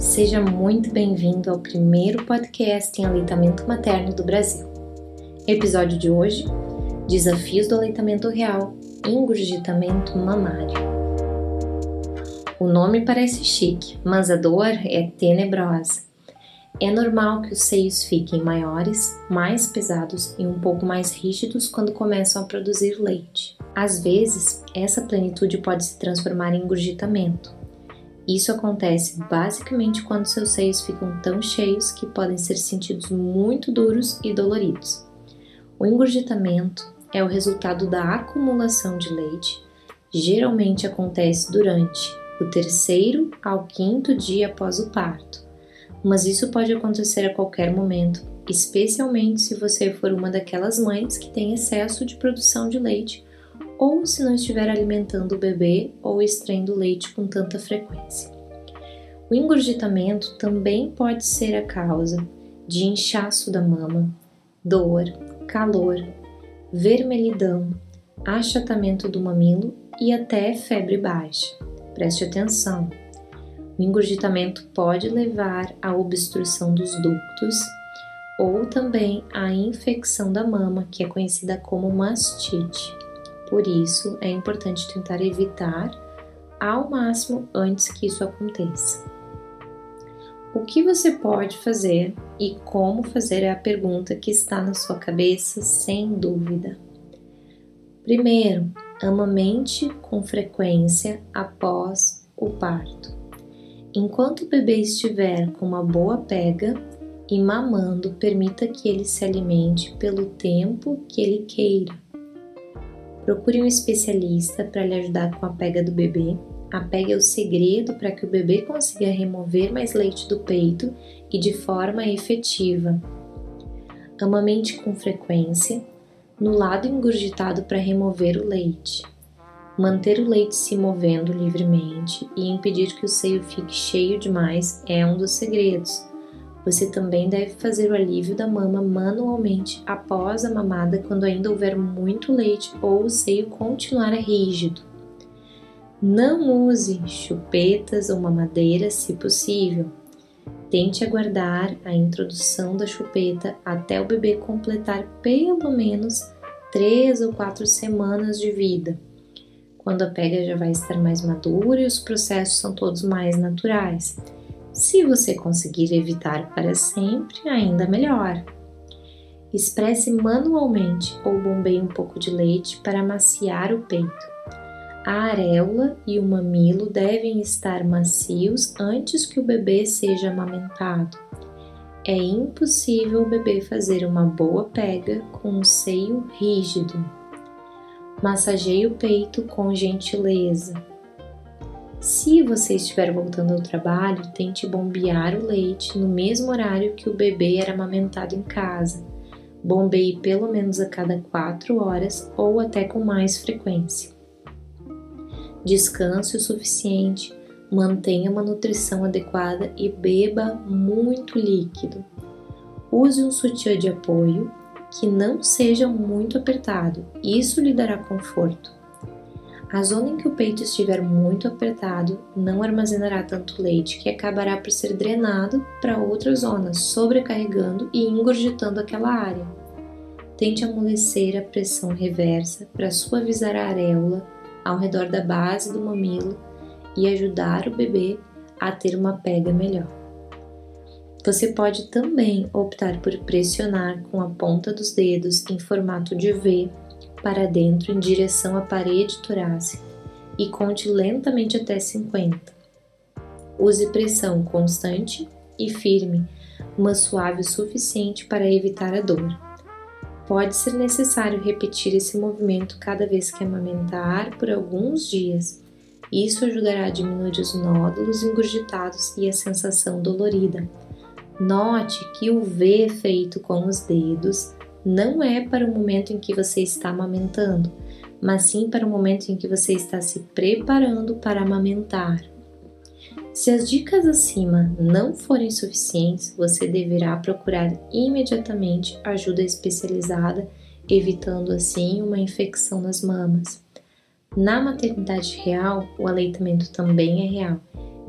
seja muito bem-vindo ao primeiro podcast em aleitamento materno do Brasil. Episódio de hoje: Desafios do aleitamento real, engurgitamento mamário. O nome parece chique, mas a dor é tenebrosa. É normal que os seios fiquem maiores, mais pesados e um pouco mais rígidos quando começam a produzir leite. Às vezes, essa plenitude pode se transformar em engurgitamento, isso acontece basicamente quando seus seios ficam tão cheios que podem ser sentidos muito duros e doloridos. O engurgitamento é o resultado da acumulação de leite, geralmente acontece durante o terceiro ao quinto dia após o parto, mas isso pode acontecer a qualquer momento, especialmente se você for uma daquelas mães que tem excesso de produção de leite ou se não estiver alimentando o bebê ou extraindo leite com tanta frequência. O engurgitamento também pode ser a causa de inchaço da mama, dor, calor, vermelhidão, achatamento do mamilo e até febre baixa. Preste atenção. O engurgitamento pode levar à obstrução dos ductos ou também à infecção da mama, que é conhecida como mastite. Por isso, é importante tentar evitar ao máximo antes que isso aconteça. O que você pode fazer e como fazer é a pergunta que está na sua cabeça, sem dúvida. Primeiro, amamente com frequência após o parto. Enquanto o bebê estiver com uma boa pega e mamando, permita que ele se alimente pelo tempo que ele queira Procure um especialista para lhe ajudar com a pega do bebê. A pega é o segredo para que o bebê consiga remover mais leite do peito e de forma efetiva. Amamente com frequência, no lado engurgitado para remover o leite. Manter o leite se movendo livremente e impedir que o seio fique cheio demais é um dos segredos. Você também deve fazer o alívio da mama manualmente após a mamada quando ainda houver muito leite ou o seio continuar rígido. Não use chupetas ou mamadeira se possível. Tente aguardar a introdução da chupeta até o bebê completar pelo menos 3 ou 4 semanas de vida, quando a pega já vai estar mais madura e os processos são todos mais naturais. Se você conseguir evitar para sempre, ainda melhor. Expresse manualmente ou bombeie um pouco de leite para maciar o peito. A areola e o mamilo devem estar macios antes que o bebê seja amamentado. É impossível o bebê fazer uma boa pega com um seio rígido. Massageie o peito com gentileza. Se você estiver voltando ao trabalho, tente bombear o leite no mesmo horário que o bebê era amamentado em casa. Bombeie pelo menos a cada 4 horas ou até com mais frequência. Descanse o suficiente, mantenha uma nutrição adequada e beba muito líquido. Use um sutiã de apoio que não seja muito apertado, isso lhe dará conforto. A zona em que o peito estiver muito apertado não armazenará tanto leite que acabará por ser drenado para outras zonas, sobrecarregando e engurgitando aquela área. Tente amolecer a pressão reversa para suavizar a areola ao redor da base do mamilo e ajudar o bebê a ter uma pega melhor. Você pode também optar por pressionar com a ponta dos dedos em formato de V para dentro em direção à parede torácica e conte lentamente até 50. Use pressão constante e firme, mas suave o suficiente para evitar a dor. Pode ser necessário repetir esse movimento cada vez que amamentar por alguns dias. Isso ajudará a diminuir os nódulos engurgitados e a sensação dolorida. Note que o V feito com os dedos não é para o momento em que você está amamentando, mas sim para o momento em que você está se preparando para amamentar. Se as dicas acima não forem suficientes, você deverá procurar imediatamente ajuda especializada, evitando assim uma infecção nas mamas. Na maternidade real, o aleitamento também é real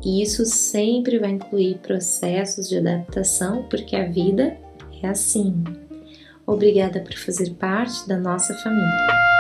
E isso sempre vai incluir processos de adaptação, porque a vida é assim. Obrigada por fazer parte da nossa família.